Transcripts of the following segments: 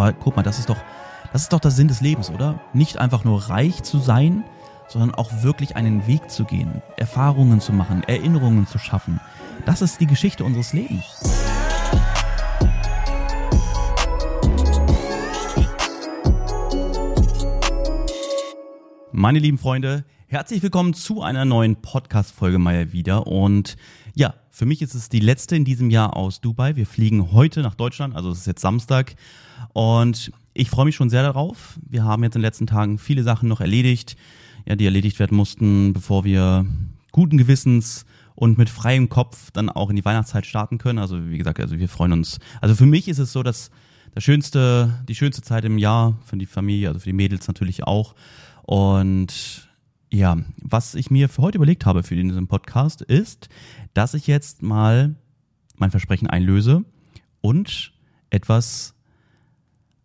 Aber guck mal, das ist doch, das ist doch der Sinn des Lebens, oder? Nicht einfach nur reich zu sein, sondern auch wirklich einen Weg zu gehen, Erfahrungen zu machen, Erinnerungen zu schaffen. Das ist die Geschichte unseres Lebens. Meine lieben Freunde, herzlich willkommen zu einer neuen Podcast-Folge mal wieder. Und ja, für mich ist es die letzte in diesem Jahr aus Dubai. Wir fliegen heute nach Deutschland, also es ist jetzt Samstag. Und ich freue mich schon sehr darauf. Wir haben jetzt in den letzten Tagen viele Sachen noch erledigt ja, die erledigt werden mussten, bevor wir guten Gewissens und mit freiem Kopf dann auch in die Weihnachtszeit starten können. Also wie gesagt, also wir freuen uns. Also für mich ist es so, dass das schönste, die schönste Zeit im Jahr für die Familie, also für die Mädels natürlich auch. Und ja, was ich mir für heute überlegt habe für diesen Podcast ist, dass ich jetzt mal mein Versprechen einlöse und etwas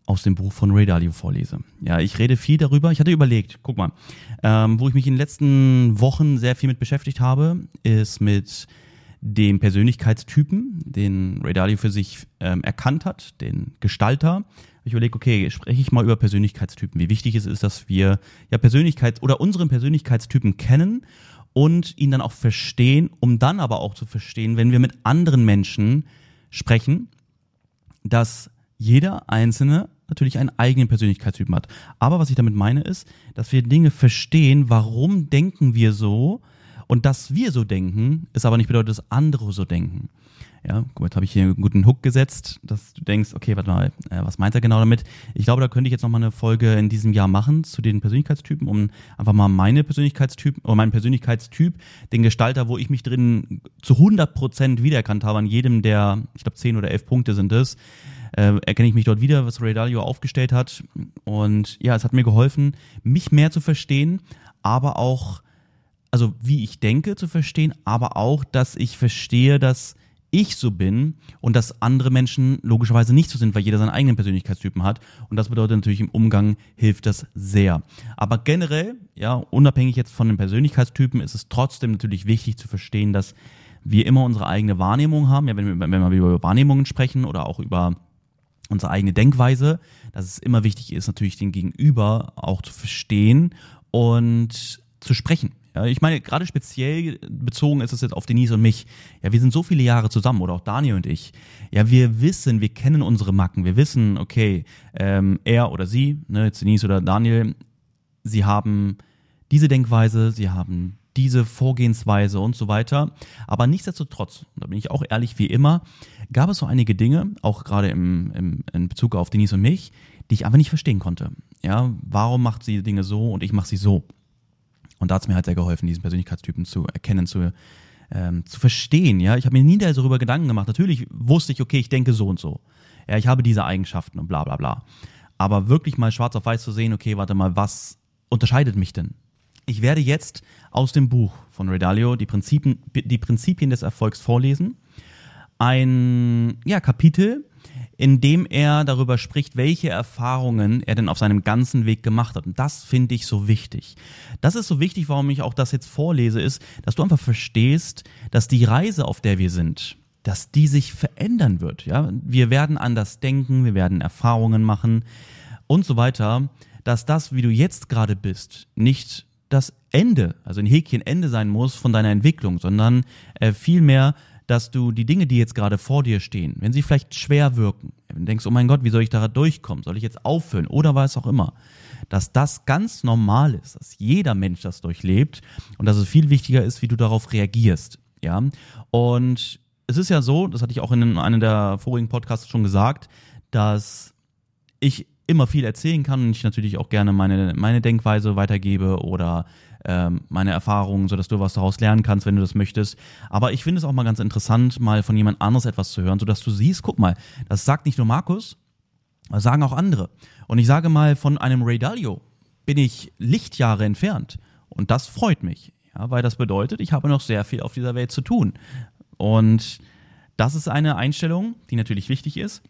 aus dem Buch von Ray Dalio vorlese. Ja, ich rede viel darüber. Ich hatte überlegt, guck mal, ähm, wo ich mich in den letzten Wochen sehr viel mit beschäftigt habe, ist mit dem Persönlichkeitstypen, den Ray Dalio für sich ähm, erkannt hat, den Gestalter. Ich überlege, okay, spreche ich mal über Persönlichkeitstypen. Wie wichtig es ist, dass wir ja Persönlichkeit oder unseren Persönlichkeitstypen kennen und ihn dann auch verstehen, um dann aber auch zu verstehen, wenn wir mit anderen Menschen sprechen, dass jeder Einzelne natürlich einen eigenen Persönlichkeitstypen hat. Aber was ich damit meine ist, dass wir Dinge verstehen, warum denken wir so und dass wir so denken, ist aber nicht bedeutet, dass andere so denken. Ja, gut, jetzt habe ich hier einen guten Hook gesetzt, dass du denkst, okay, warte mal, äh, was meint er genau damit? Ich glaube, da könnte ich jetzt nochmal eine Folge in diesem Jahr machen zu den Persönlichkeitstypen, um einfach mal meine Persönlichkeitstypen oder meinen Persönlichkeitstyp, den Gestalter, wo ich mich drin zu 100 Prozent wiedererkannt habe, an jedem der, ich glaube, 10 oder 11 Punkte sind es, äh, erkenne ich mich dort wieder, was Ray Dalio aufgestellt hat. Und ja, es hat mir geholfen, mich mehr zu verstehen, aber auch, also wie ich denke zu verstehen, aber auch, dass ich verstehe, dass ich so bin und dass andere Menschen logischerweise nicht so sind, weil jeder seinen eigenen Persönlichkeitstypen hat. Und das bedeutet natürlich im Umgang hilft das sehr. Aber generell, ja, unabhängig jetzt von den Persönlichkeitstypen, ist es trotzdem natürlich wichtig zu verstehen, dass wir immer unsere eigene Wahrnehmung haben. Ja, wenn wir, wenn wir über Wahrnehmungen sprechen oder auch über unsere eigene Denkweise, dass es immer wichtig ist, natürlich den Gegenüber auch zu verstehen und zu sprechen. Ja, ich meine, gerade speziell bezogen ist es jetzt auf Denise und mich. Ja, wir sind so viele Jahre zusammen oder auch Daniel und ich. Ja, wir wissen, wir kennen unsere Macken. Wir wissen, okay, ähm, er oder sie, ne, jetzt Denise oder Daniel, sie haben diese Denkweise, sie haben diese Vorgehensweise und so weiter. Aber nichtsdestotrotz, da bin ich auch ehrlich wie immer, gab es so einige Dinge, auch gerade im, im, in Bezug auf Denise und mich, die ich einfach nicht verstehen konnte. Ja, warum macht sie Dinge so und ich mache sie so? Und da hat es mir halt sehr geholfen, diesen Persönlichkeitstypen zu erkennen, zu, ähm, zu verstehen. Ja, ich habe mir nie darüber Gedanken gemacht. Natürlich wusste ich, okay, ich denke so und so. Ja, ich habe diese Eigenschaften und bla bla bla. Aber wirklich mal schwarz auf weiß zu sehen, okay, warte mal, was unterscheidet mich denn? Ich werde jetzt aus dem Buch von Redalio die Prinzipien, die Prinzipien des Erfolgs vorlesen. Ein ja, Kapitel, in dem er darüber spricht, welche Erfahrungen er denn auf seinem ganzen Weg gemacht hat. Und das finde ich so wichtig. Das ist so wichtig, warum ich auch das jetzt vorlese, ist, dass du einfach verstehst, dass die Reise, auf der wir sind, dass die sich verändern wird. Ja, wir werden anders denken, wir werden Erfahrungen machen und so weiter, dass das, wie du jetzt gerade bist, nicht das Ende, also ein Häkchen Ende sein muss von deiner Entwicklung, sondern äh, vielmehr, dass du die Dinge, die jetzt gerade vor dir stehen, wenn sie vielleicht schwer wirken, wenn du denkst, oh mein Gott, wie soll ich da durchkommen? Soll ich jetzt aufhören oder was auch immer? Dass das ganz normal ist, dass jeder Mensch das durchlebt und dass es viel wichtiger ist, wie du darauf reagierst. Ja, und es ist ja so, das hatte ich auch in einem der vorigen Podcasts schon gesagt, dass ich immer viel erzählen kann und ich natürlich auch gerne meine, meine Denkweise weitergebe oder ähm, meine Erfahrungen, sodass du was daraus lernen kannst, wenn du das möchtest. Aber ich finde es auch mal ganz interessant, mal von jemand anderes etwas zu hören, sodass du siehst, guck mal, das sagt nicht nur Markus, das sagen auch andere. Und ich sage mal, von einem Ray Dalio bin ich Lichtjahre entfernt. Und das freut mich, ja, weil das bedeutet, ich habe noch sehr viel auf dieser Welt zu tun. Und das ist eine Einstellung, die natürlich wichtig ist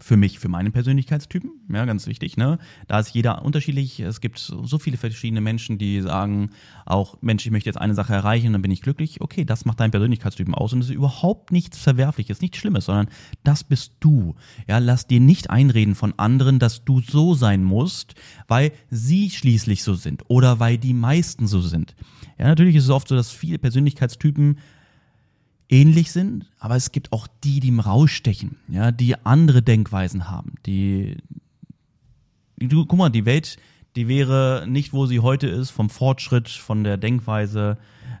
für mich, für meinen Persönlichkeitstypen, ja, ganz wichtig, ne? Da ist jeder unterschiedlich. Es gibt so viele verschiedene Menschen, die sagen, auch, Mensch, ich möchte jetzt eine Sache erreichen, dann bin ich glücklich. Okay, das macht deinen Persönlichkeitstypen aus und es ist überhaupt nichts Verwerfliches, nichts Schlimmes, sondern das bist du. Ja, lass dir nicht einreden von anderen, dass du so sein musst, weil sie schließlich so sind oder weil die meisten so sind. Ja, natürlich ist es oft so, dass viele Persönlichkeitstypen ähnlich sind, aber es gibt auch die, die im rausstechen, ja, die andere Denkweisen haben, die, du, guck mal, die Welt, die wäre nicht, wo sie heute ist, vom Fortschritt, von der Denkweise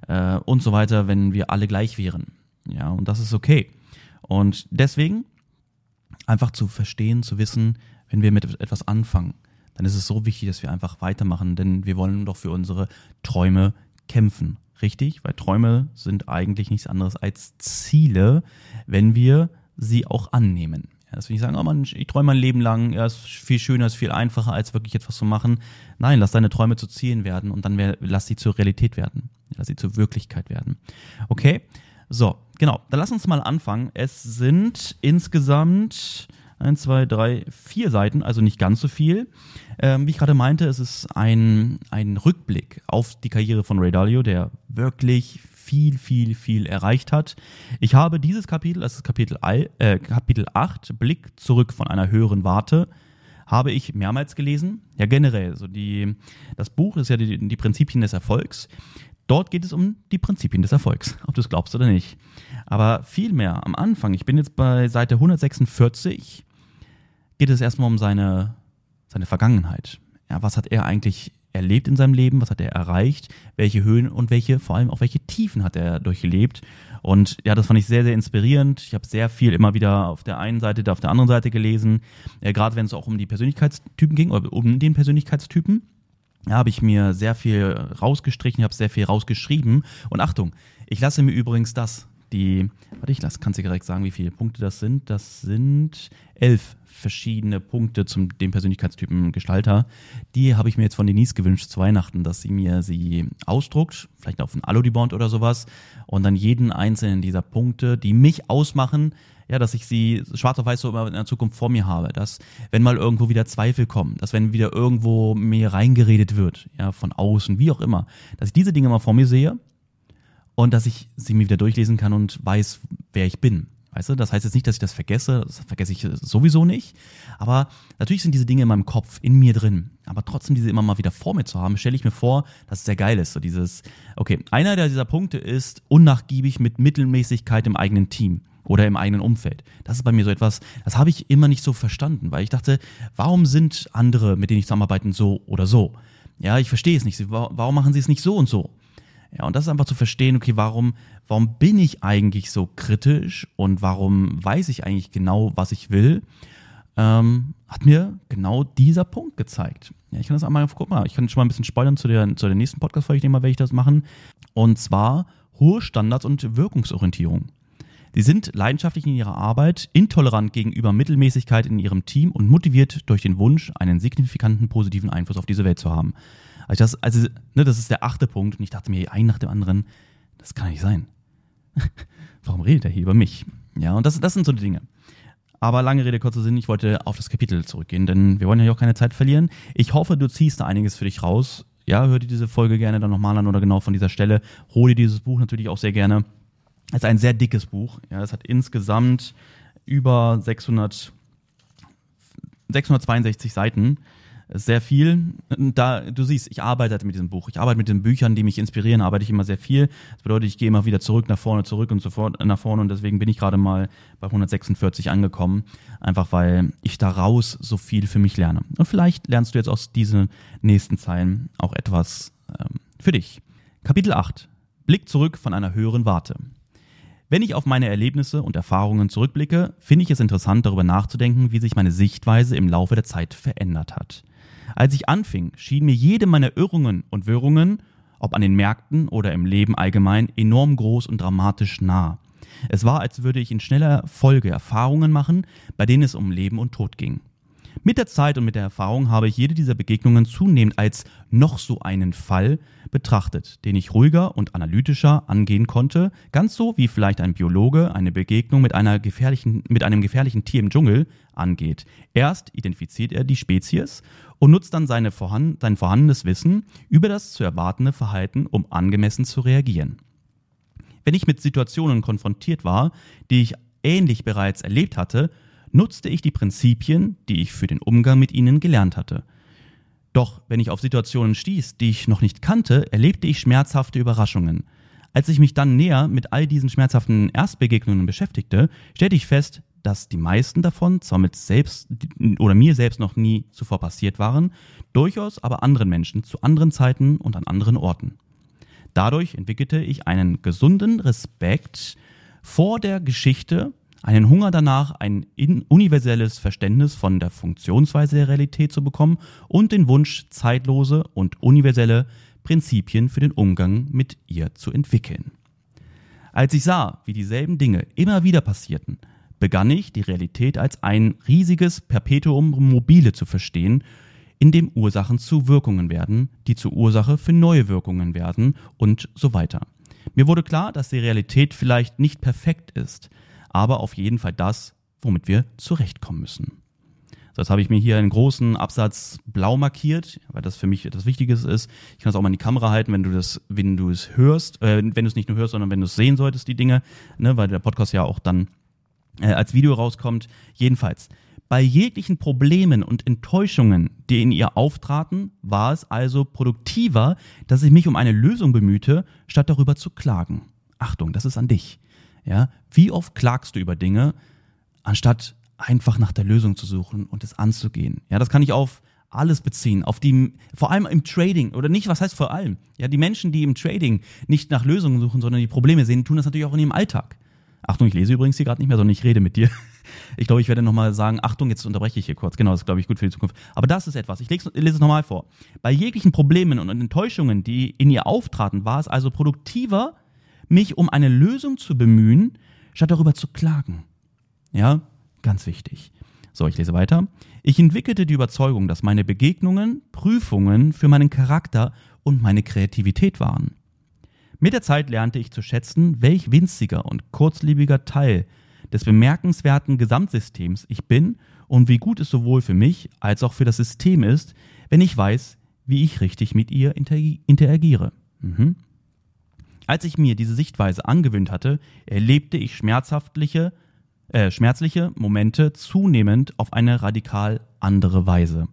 äh, und so weiter, wenn wir alle gleich wären. Ja, und das ist okay. Und deswegen einfach zu verstehen, zu wissen, wenn wir mit etwas anfangen, dann ist es so wichtig, dass wir einfach weitermachen, denn wir wollen doch für unsere Träume kämpfen richtig, weil Träume sind eigentlich nichts anderes als Ziele, wenn wir sie auch annehmen. Ja, das will ich sagen, oh man, ich träume mein Leben lang, ja, ist viel schöner, ist viel einfacher, als wirklich etwas zu machen. Nein, lass deine Träume zu Zielen werden und dann lass sie zur Realität werden. Lass sie zur Wirklichkeit werden. Okay? So, genau. Dann lass uns mal anfangen. Es sind insgesamt eins, zwei, drei, vier Seiten, also nicht ganz so viel. Ähm, wie ich gerade meinte, es ist ein, ein Rückblick auf die Karriere von Ray Dalio, der wirklich viel, viel, viel erreicht hat. Ich habe dieses Kapitel, das ist Kapitel, äh, Kapitel 8, Blick zurück von einer höheren Warte, habe ich mehrmals gelesen. Ja, generell. So die, das Buch ist ja die, die Prinzipien des Erfolgs. Dort geht es um die Prinzipien des Erfolgs, ob du es glaubst oder nicht. Aber vielmehr am Anfang, ich bin jetzt bei Seite 146, geht es erstmal um seine, seine Vergangenheit. Ja, was hat er eigentlich erlebt in seinem Leben? Was hat er erreicht? Welche Höhen und welche, vor allem auch welche Tiefen hat er durchlebt? Und ja, das fand ich sehr, sehr inspirierend. Ich habe sehr viel immer wieder auf der einen Seite, auf der anderen Seite gelesen. Ja, Gerade wenn es auch um die Persönlichkeitstypen ging oder um den Persönlichkeitstypen. Ja, habe ich mir sehr viel rausgestrichen, habe sehr viel rausgeschrieben. Und Achtung, ich lasse mir übrigens das, die, warte, ich lasse, kannst dir direkt sagen, wie viele Punkte das sind. Das sind elf verschiedene Punkte zum dem Persönlichkeitstypen Gestalter. Die habe ich mir jetzt von Denise gewünscht zu Weihnachten, dass sie mir sie ausdruckt, vielleicht auf ein Aludibond oder sowas, und dann jeden einzelnen dieser Punkte, die mich ausmachen, ja, dass ich sie schwarz auf weiß so immer in der Zukunft vor mir habe, dass wenn mal irgendwo wieder Zweifel kommen, dass wenn wieder irgendwo mir reingeredet wird, ja, von außen, wie auch immer, dass ich diese Dinge mal vor mir sehe und dass ich sie mir wieder durchlesen kann und weiß, wer ich bin. Weißt du, das heißt jetzt nicht, dass ich das vergesse, das vergesse ich sowieso nicht. Aber natürlich sind diese Dinge in meinem Kopf, in mir drin. Aber trotzdem diese immer mal wieder vor mir zu haben, stelle ich mir vor, dass es sehr geil ist. So dieses, okay, einer dieser Punkte ist unnachgiebig mit Mittelmäßigkeit im eigenen Team oder im eigenen Umfeld. Das ist bei mir so etwas, das habe ich immer nicht so verstanden, weil ich dachte, warum sind andere, mit denen ich zusammenarbeite, so oder so? Ja, ich verstehe es nicht. Warum machen sie es nicht so und so? Ja, und das ist einfach zu verstehen, okay, warum, warum bin ich eigentlich so kritisch und warum weiß ich eigentlich genau, was ich will, ähm, hat mir genau dieser Punkt gezeigt. Ja, ich kann das einmal, guck mal, ich kann schon mal ein bisschen spoilern zu der, zu der nächsten Podcast-Folge, ich mal, werde ich das machen. Und zwar hohe Standards und Wirkungsorientierung. Sie sind leidenschaftlich in ihrer Arbeit, intolerant gegenüber Mittelmäßigkeit in ihrem Team und motiviert durch den Wunsch, einen signifikanten positiven Einfluss auf diese Welt zu haben. Also das, also, ne, das ist der achte Punkt und ich dachte mir, ein nach dem anderen, das kann nicht sein. Warum redet er hier über mich? Ja, und das, das sind so die Dinge. Aber lange Rede, kurzer Sinn, ich wollte auf das Kapitel zurückgehen, denn wir wollen ja auch keine Zeit verlieren. Ich hoffe, du ziehst da einiges für dich raus. Ja, hör dir diese Folge gerne dann nochmal an oder genau von dieser Stelle. Hol dir dieses Buch natürlich auch sehr gerne. Es ist ein sehr dickes Buch. Ja, es hat insgesamt über 600, 662 Seiten sehr viel. Da, du siehst, ich arbeite mit diesem Buch. Ich arbeite mit den Büchern, die mich inspirieren, arbeite ich immer sehr viel. Das bedeutet, ich gehe immer wieder zurück, nach vorne, zurück und sofort nach vorne und deswegen bin ich gerade mal bei 146 angekommen. Einfach weil ich daraus so viel für mich lerne. Und vielleicht lernst du jetzt aus diesen nächsten Zeilen auch etwas ähm, für dich. Kapitel 8. Blick zurück von einer höheren Warte. Wenn ich auf meine Erlebnisse und Erfahrungen zurückblicke, finde ich es interessant, darüber nachzudenken, wie sich meine Sichtweise im Laufe der Zeit verändert hat. Als ich anfing, schien mir jede meiner Irrungen und Wirrungen, ob an den Märkten oder im Leben allgemein, enorm groß und dramatisch nah. Es war, als würde ich in schneller Folge Erfahrungen machen, bei denen es um Leben und Tod ging. Mit der Zeit und mit der Erfahrung habe ich jede dieser Begegnungen zunehmend als noch so einen Fall betrachtet, den ich ruhiger und analytischer angehen konnte, ganz so wie vielleicht ein Biologe eine Begegnung mit, einer gefährlichen, mit einem gefährlichen Tier im Dschungel angeht. Erst identifiziert er die Spezies und nutzt dann seine vorhanden, sein vorhandenes Wissen über das zu erwartende Verhalten, um angemessen zu reagieren. Wenn ich mit Situationen konfrontiert war, die ich ähnlich bereits erlebt hatte, nutzte ich die Prinzipien, die ich für den Umgang mit ihnen gelernt hatte. Doch wenn ich auf Situationen stieß, die ich noch nicht kannte, erlebte ich schmerzhafte Überraschungen. Als ich mich dann näher mit all diesen schmerzhaften Erstbegegnungen beschäftigte, stellte ich fest, dass die meisten davon zwar mit selbst oder mir selbst noch nie zuvor passiert waren, durchaus aber anderen Menschen zu anderen Zeiten und an anderen Orten. Dadurch entwickelte ich einen gesunden Respekt vor der Geschichte einen Hunger danach, ein universelles Verständnis von der Funktionsweise der Realität zu bekommen und den Wunsch, zeitlose und universelle Prinzipien für den Umgang mit ihr zu entwickeln. Als ich sah, wie dieselben Dinge immer wieder passierten, begann ich, die Realität als ein riesiges Perpetuum mobile zu verstehen, in dem Ursachen zu Wirkungen werden, die zur Ursache für neue Wirkungen werden und so weiter. Mir wurde klar, dass die Realität vielleicht nicht perfekt ist, aber auf jeden Fall das, womit wir zurechtkommen müssen. Jetzt habe ich mir hier einen großen Absatz blau markiert, weil das für mich etwas Wichtiges ist. Ich kann es auch mal in die Kamera halten, wenn du das, wenn du es hörst, äh, wenn du es nicht nur hörst, sondern wenn du es sehen solltest, die Dinge, ne, weil der Podcast ja auch dann äh, als Video rauskommt. Jedenfalls, bei jeglichen Problemen und Enttäuschungen, die in ihr auftraten, war es also produktiver, dass ich mich um eine Lösung bemühte, statt darüber zu klagen. Achtung, das ist an dich. Ja, wie oft klagst du über Dinge, anstatt einfach nach der Lösung zu suchen und es anzugehen? Ja, das kann ich auf alles beziehen, auf die, vor allem im Trading oder nicht, was heißt vor allem? Ja, die Menschen, die im Trading nicht nach Lösungen suchen, sondern die Probleme sehen, tun das natürlich auch in ihrem Alltag. Achtung, ich lese übrigens hier gerade nicht mehr, sondern ich rede mit dir. Ich glaube, ich werde nochmal sagen, Achtung, jetzt unterbreche ich hier kurz. Genau, das ist, glaube ich, gut für die Zukunft. Aber das ist etwas. Ich lese, lese es nochmal vor. Bei jeglichen Problemen und Enttäuschungen, die in ihr auftraten, war es also produktiver, mich um eine Lösung zu bemühen, statt darüber zu klagen. Ja, ganz wichtig. So, ich lese weiter. Ich entwickelte die Überzeugung, dass meine Begegnungen Prüfungen für meinen Charakter und meine Kreativität waren. Mit der Zeit lernte ich zu schätzen, welch winziger und kurzlebiger Teil des bemerkenswerten Gesamtsystems ich bin und wie gut es sowohl für mich als auch für das System ist, wenn ich weiß, wie ich richtig mit ihr interagiere. Mhm. Als ich mir diese Sichtweise angewöhnt hatte, erlebte ich schmerzhaftliche, äh, schmerzliche Momente zunehmend auf eine radikal andere Weise.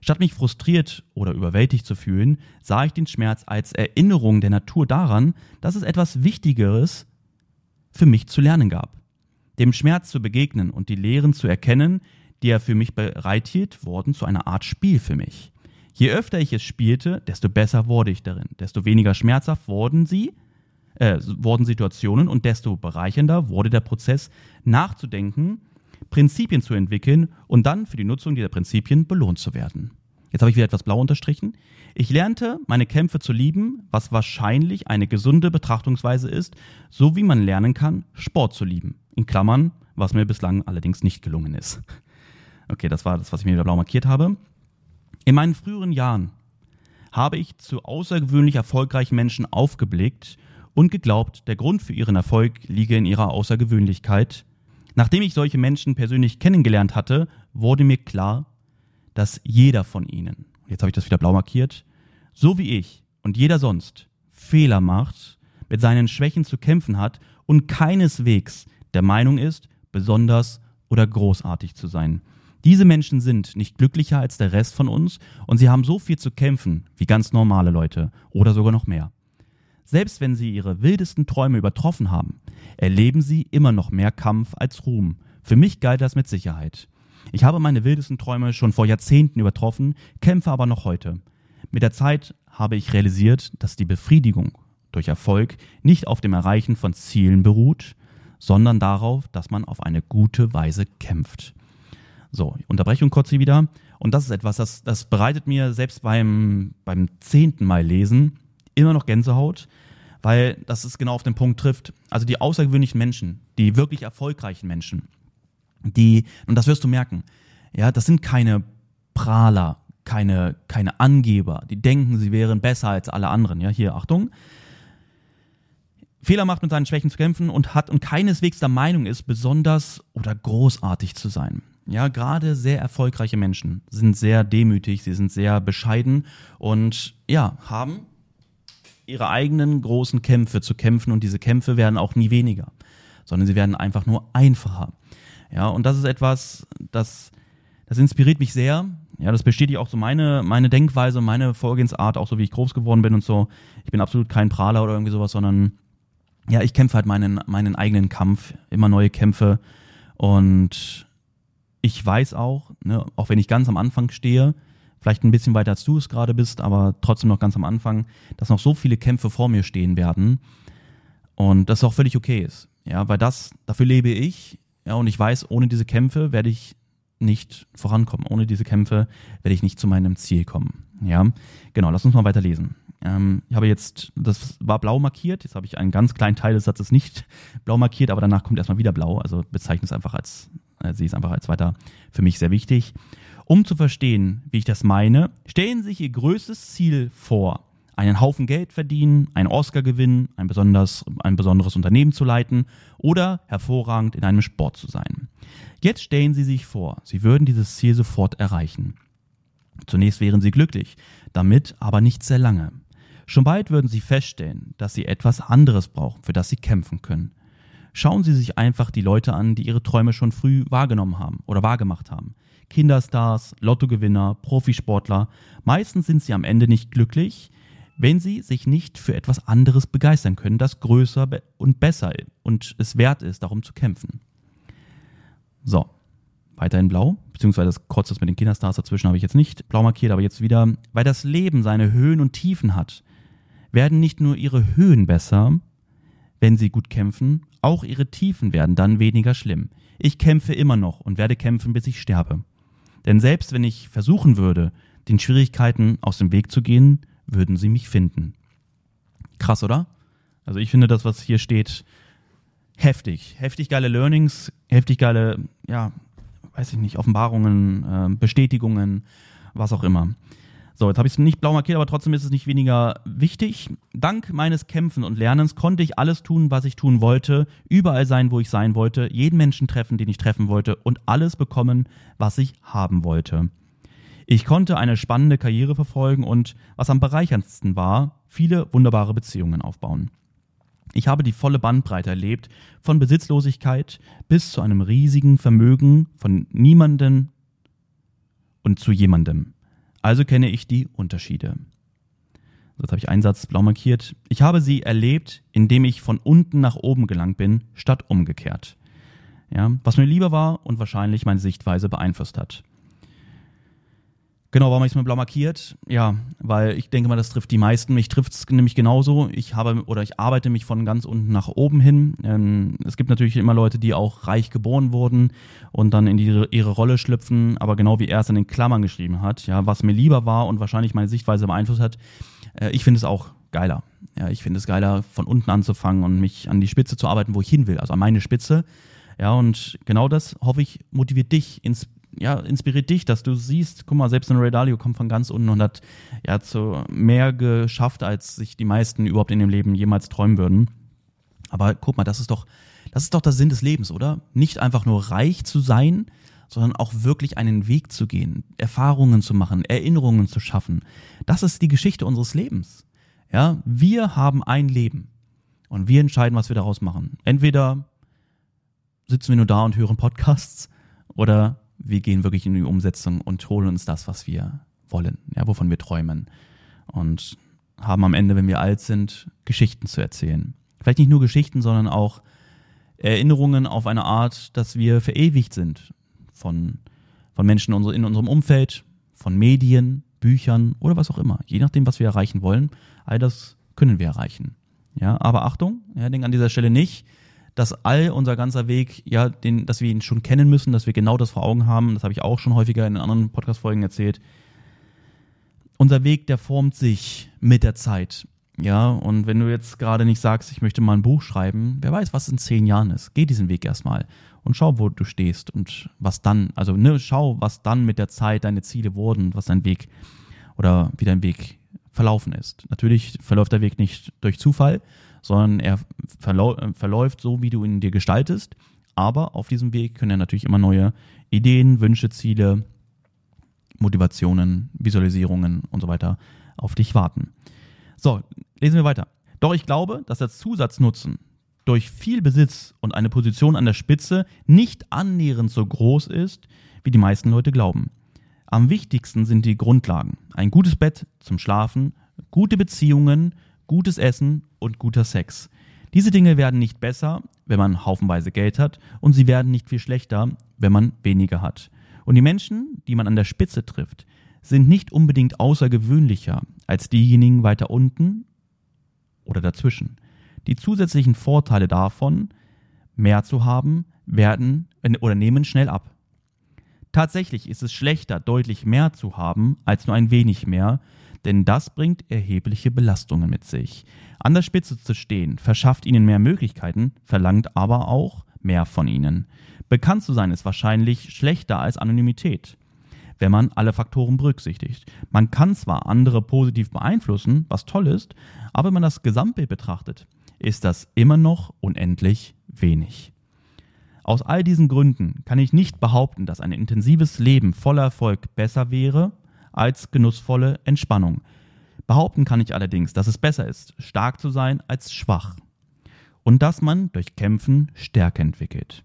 Statt mich frustriert oder überwältigt zu fühlen, sah ich den Schmerz als Erinnerung der Natur daran, dass es etwas Wichtigeres für mich zu lernen gab. Dem Schmerz zu begegnen und die Lehren zu erkennen, die er für mich bereithielt, wurden zu einer Art Spiel für mich. Je öfter ich es spielte, desto besser wurde ich darin, desto weniger schmerzhaft wurden sie, äh, wurden Situationen und desto bereichernder wurde der Prozess, nachzudenken, Prinzipien zu entwickeln und dann für die Nutzung dieser Prinzipien belohnt zu werden. Jetzt habe ich wieder etwas blau unterstrichen. Ich lernte, meine Kämpfe zu lieben, was wahrscheinlich eine gesunde Betrachtungsweise ist, so wie man lernen kann, Sport zu lieben. In Klammern, was mir bislang allerdings nicht gelungen ist. Okay, das war das, was ich mir wieder blau markiert habe. In meinen früheren Jahren habe ich zu außergewöhnlich erfolgreichen Menschen aufgeblickt und geglaubt, der Grund für ihren Erfolg liege in ihrer Außergewöhnlichkeit. Nachdem ich solche Menschen persönlich kennengelernt hatte, wurde mir klar, dass jeder von ihnen, jetzt habe ich das wieder blau markiert, so wie ich und jeder sonst Fehler macht, mit seinen Schwächen zu kämpfen hat und keineswegs der Meinung ist, besonders oder großartig zu sein. Diese Menschen sind nicht glücklicher als der Rest von uns und sie haben so viel zu kämpfen wie ganz normale Leute oder sogar noch mehr. Selbst wenn sie ihre wildesten Träume übertroffen haben, erleben sie immer noch mehr Kampf als Ruhm. Für mich galt das mit Sicherheit. Ich habe meine wildesten Träume schon vor Jahrzehnten übertroffen, kämpfe aber noch heute. Mit der Zeit habe ich realisiert, dass die Befriedigung durch Erfolg nicht auf dem Erreichen von Zielen beruht, sondern darauf, dass man auf eine gute Weise kämpft. So, Unterbrechung kurz hier wieder. Und das ist etwas, das, das bereitet mir selbst beim, beim zehnten Mal lesen immer noch Gänsehaut, weil das es genau auf den Punkt trifft. Also die außergewöhnlichen Menschen, die wirklich erfolgreichen Menschen, die, und das wirst du merken, Ja, das sind keine Prahler, keine, keine Angeber, die denken, sie wären besser als alle anderen. Ja, hier, Achtung. Fehler macht mit seinen Schwächen zu kämpfen und hat und keineswegs der Meinung ist, besonders oder großartig zu sein. Ja, gerade sehr erfolgreiche Menschen sind sehr demütig, sie sind sehr bescheiden und ja, haben ihre eigenen großen Kämpfe zu kämpfen und diese Kämpfe werden auch nie weniger, sondern sie werden einfach nur einfacher. Ja, und das ist etwas, das, das inspiriert mich sehr. Ja, das bestätigt auch so meine, meine Denkweise, meine Vorgehensart, auch so wie ich groß geworden bin und so. Ich bin absolut kein Prahler oder irgendwie sowas, sondern ja, ich kämpfe halt meinen, meinen eigenen Kampf, immer neue Kämpfe. Und ich weiß auch, ne, auch wenn ich ganz am Anfang stehe, vielleicht ein bisschen weiter als du es gerade bist, aber trotzdem noch ganz am Anfang, dass noch so viele Kämpfe vor mir stehen werden und das auch völlig okay ist. Ja, weil das, dafür lebe ich, ja, und ich weiß, ohne diese Kämpfe werde ich nicht vorankommen. Ohne diese Kämpfe werde ich nicht zu meinem Ziel kommen. Ja, genau, lass uns mal weiterlesen. Ähm, ich habe jetzt, das war blau markiert, jetzt habe ich einen ganz kleinen Teil des Satzes nicht blau markiert, aber danach kommt erstmal wieder blau, also bezeichne es einfach als, äh, sehe es einfach als weiter für mich sehr wichtig. Um zu verstehen, wie ich das meine, stellen Sie sich Ihr größtes Ziel vor. Einen Haufen Geld verdienen, einen Oscar gewinnen, ein, besonders, ein besonderes Unternehmen zu leiten oder hervorragend in einem Sport zu sein. Jetzt stellen Sie sich vor, Sie würden dieses Ziel sofort erreichen. Zunächst wären Sie glücklich, damit aber nicht sehr lange. Schon bald würden Sie feststellen, dass Sie etwas anderes brauchen, für das Sie kämpfen können. Schauen Sie sich einfach die Leute an, die ihre Träume schon früh wahrgenommen haben oder wahrgemacht haben. Kinderstars, Lottogewinner, Profisportler. Meistens sind sie am Ende nicht glücklich, wenn sie sich nicht für etwas anderes begeistern können, das größer und besser und es wert ist, darum zu kämpfen. So, weiterhin blau, beziehungsweise das Kreuz mit den Kinderstars dazwischen habe ich jetzt nicht blau markiert, aber jetzt wieder, weil das Leben seine Höhen und Tiefen hat, werden nicht nur ihre Höhen besser, wenn sie gut kämpfen, auch ihre Tiefen werden dann weniger schlimm. Ich kämpfe immer noch und werde kämpfen, bis ich sterbe. Denn selbst wenn ich versuchen würde, den Schwierigkeiten aus dem Weg zu gehen, würden sie mich finden. Krass, oder? Also ich finde das, was hier steht, heftig. Heftig geile Learnings, heftig geile, ja, weiß ich nicht, Offenbarungen, äh, Bestätigungen, was auch immer. So, jetzt habe ich es nicht blau markiert, aber trotzdem ist es nicht weniger wichtig. Dank meines Kämpfen und Lernens konnte ich alles tun, was ich tun wollte, überall sein, wo ich sein wollte, jeden Menschen treffen, den ich treffen wollte und alles bekommen, was ich haben wollte. Ich konnte eine spannende Karriere verfolgen und, was am bereicherndsten war, viele wunderbare Beziehungen aufbauen. Ich habe die volle Bandbreite erlebt, von Besitzlosigkeit bis zu einem riesigen Vermögen von niemanden und zu jemandem. Also kenne ich die Unterschiede. Jetzt habe ich einen Satz blau markiert. Ich habe sie erlebt, indem ich von unten nach oben gelangt bin, statt umgekehrt. Ja, was mir lieber war und wahrscheinlich meine Sichtweise beeinflusst hat. Genau, warum habe ich es mir blau markiert? Ja, weil ich denke mal, das trifft die meisten. Mich trifft es nämlich genauso. Ich habe oder ich arbeite mich von ganz unten nach oben hin. Ähm, es gibt natürlich immer Leute, die auch reich geboren wurden und dann in die, ihre Rolle schlüpfen, aber genau wie er es in den Klammern geschrieben hat, ja, was mir lieber war und wahrscheinlich meine Sichtweise beeinflusst hat, äh, ich finde es auch geiler. Ja, ich finde es geiler, von unten anzufangen und mich an die Spitze zu arbeiten, wo ich hin will, also an meine Spitze. Ja, und genau das hoffe ich motiviert dich ins ja, inspiriert dich, dass du siehst, guck mal, selbst ein Ray Dalio kommt von ganz unten und hat ja zu mehr geschafft, als sich die meisten überhaupt in dem Leben jemals träumen würden. Aber guck mal, das ist doch, das ist doch der Sinn des Lebens, oder? Nicht einfach nur reich zu sein, sondern auch wirklich einen Weg zu gehen, Erfahrungen zu machen, Erinnerungen zu schaffen. Das ist die Geschichte unseres Lebens. Ja, wir haben ein Leben und wir entscheiden, was wir daraus machen. Entweder sitzen wir nur da und hören Podcasts oder wir gehen wirklich in die Umsetzung und holen uns das, was wir wollen, ja, wovon wir träumen. Und haben am Ende, wenn wir alt sind, Geschichten zu erzählen. Vielleicht nicht nur Geschichten, sondern auch Erinnerungen auf eine Art, dass wir verewigt sind von, von Menschen in unserem Umfeld, von Medien, Büchern oder was auch immer. Je nachdem, was wir erreichen wollen, all das können wir erreichen. Ja, aber Achtung, ja, denk an dieser Stelle nicht, dass all unser ganzer Weg, ja, den, dass wir ihn schon kennen müssen, dass wir genau das vor Augen haben. Das habe ich auch schon häufiger in anderen Podcast-Folgen erzählt. Unser Weg, der formt sich mit der Zeit. Ja, und wenn du jetzt gerade nicht sagst, ich möchte mal ein Buch schreiben, wer weiß, was in zehn Jahren ist. Geh diesen Weg erstmal und schau, wo du stehst und was dann, also ne, schau, was dann mit der Zeit deine Ziele wurden, was dein Weg oder wie dein Weg verlaufen ist. Natürlich verläuft der Weg nicht durch Zufall, sondern er verläuft so, wie du ihn dir gestaltest. Aber auf diesem Weg können ja natürlich immer neue Ideen, Wünsche, Ziele, Motivationen, Visualisierungen und so weiter auf dich warten. So, lesen wir weiter. Doch ich glaube, dass der Zusatznutzen durch viel Besitz und eine Position an der Spitze nicht annähernd so groß ist, wie die meisten Leute glauben. Am wichtigsten sind die Grundlagen. Ein gutes Bett zum Schlafen, gute Beziehungen, gutes Essen und guter Sex. Diese Dinge werden nicht besser, wenn man haufenweise Geld hat, und sie werden nicht viel schlechter, wenn man weniger hat. Und die Menschen, die man an der Spitze trifft, sind nicht unbedingt außergewöhnlicher als diejenigen weiter unten oder dazwischen. Die zusätzlichen Vorteile davon, mehr zu haben, werden oder nehmen schnell ab. Tatsächlich ist es schlechter, deutlich mehr zu haben, als nur ein wenig mehr, denn das bringt erhebliche Belastungen mit sich. An der Spitze zu stehen verschafft ihnen mehr Möglichkeiten, verlangt aber auch mehr von ihnen. Bekannt zu sein ist wahrscheinlich schlechter als Anonymität, wenn man alle Faktoren berücksichtigt. Man kann zwar andere positiv beeinflussen, was toll ist, aber wenn man das Gesamtbild betrachtet, ist das immer noch unendlich wenig. Aus all diesen Gründen kann ich nicht behaupten, dass ein intensives Leben voller Erfolg besser wäre als genussvolle Entspannung. Behaupten kann ich allerdings, dass es besser ist, stark zu sein als schwach. Und dass man durch Kämpfen Stärke entwickelt.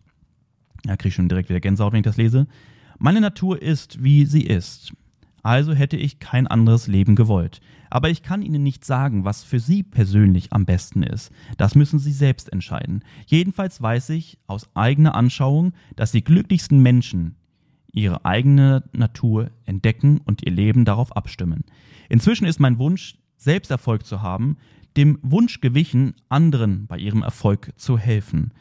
Da kriege ich schon direkt wieder Gänsehaut, wenn ich das lese. Meine Natur ist, wie sie ist. Also hätte ich kein anderes Leben gewollt. Aber ich kann Ihnen nicht sagen, was für Sie persönlich am besten ist. Das müssen Sie selbst entscheiden. Jedenfalls weiß ich aus eigener Anschauung, dass die glücklichsten Menschen ihre eigene Natur entdecken und ihr Leben darauf abstimmen. Inzwischen ist mein Wunsch, selbst Erfolg zu haben, dem Wunsch gewichen, anderen bei ihrem Erfolg zu helfen.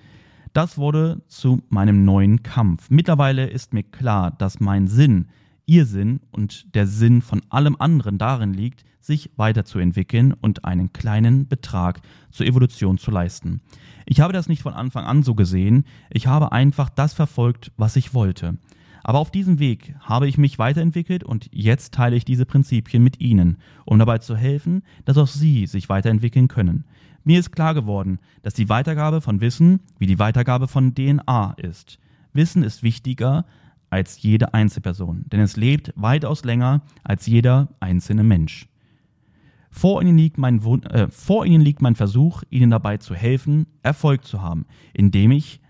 Das wurde zu meinem neuen Kampf. Mittlerweile ist mir klar, dass mein Sinn, ihr Sinn und der Sinn von allem anderen darin liegt, sich weiterzuentwickeln und einen kleinen Betrag zur Evolution zu leisten. Ich habe das nicht von Anfang an so gesehen, ich habe einfach das verfolgt, was ich wollte. Aber auf diesem Weg habe ich mich weiterentwickelt und jetzt teile ich diese Prinzipien mit Ihnen, um dabei zu helfen, dass auch Sie sich weiterentwickeln können. Mir ist klar geworden, dass die Weitergabe von Wissen wie die Weitergabe von DNA ist. Wissen ist wichtiger als jede Einzelperson, denn es lebt weitaus länger als jeder einzelne Mensch. Vor ihnen, liegt mein äh, vor ihnen liegt mein Versuch, ihnen dabei zu helfen, Erfolg zu haben, indem ich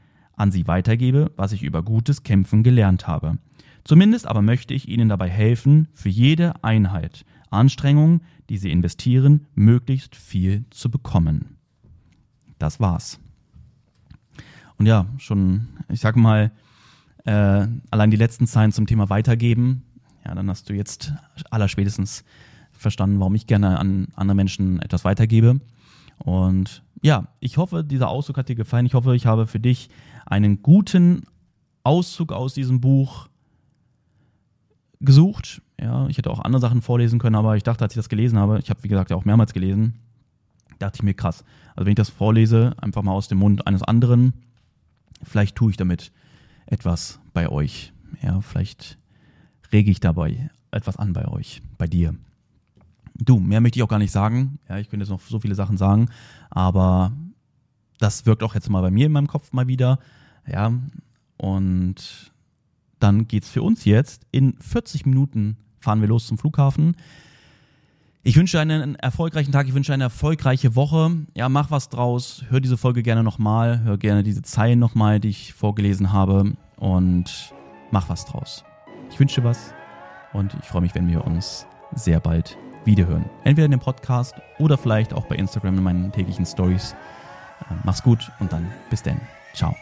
an sie weitergebe, was ich über gutes Kämpfen gelernt habe. Zumindest aber möchte ich ihnen dabei helfen, für jede Einheit, Anstrengung, die sie investieren, möglichst viel zu bekommen. Das war's. Und ja, schon, ich sag mal, äh, allein die letzten Zeilen zum Thema Weitergeben, ja, dann hast du jetzt allerspätestens verstanden, warum ich gerne an andere Menschen etwas weitergebe. Und ja, ich hoffe, dieser Auszug hat dir gefallen. Ich hoffe, ich habe für dich einen guten Auszug aus diesem Buch gesucht. Ja, ich hätte auch andere Sachen vorlesen können, aber ich dachte, als ich das gelesen habe, ich habe wie gesagt ja auch mehrmals gelesen, dachte ich mir krass. Also wenn ich das vorlese, einfach mal aus dem Mund eines anderen, vielleicht tue ich damit etwas bei euch. Ja, vielleicht rege ich dabei etwas an bei euch, bei dir. Du, mehr möchte ich auch gar nicht sagen. Ja, ich könnte jetzt noch so viele Sachen sagen, aber das wirkt auch jetzt mal bei mir in meinem Kopf mal wieder. Ja, und dann geht's für uns jetzt. In 40 Minuten fahren wir los zum Flughafen. Ich wünsche einen erfolgreichen Tag, ich wünsche eine erfolgreiche Woche. Ja, mach was draus. Hör diese Folge gerne nochmal. Hör gerne diese Zeilen nochmal, die ich vorgelesen habe. Und mach was draus. Ich wünsche was und ich freue mich, wenn wir uns sehr bald wiederhören. Entweder in dem Podcast oder vielleicht auch bei Instagram in meinen täglichen Stories. Äh, mach's gut und dann bis denn. Ciao.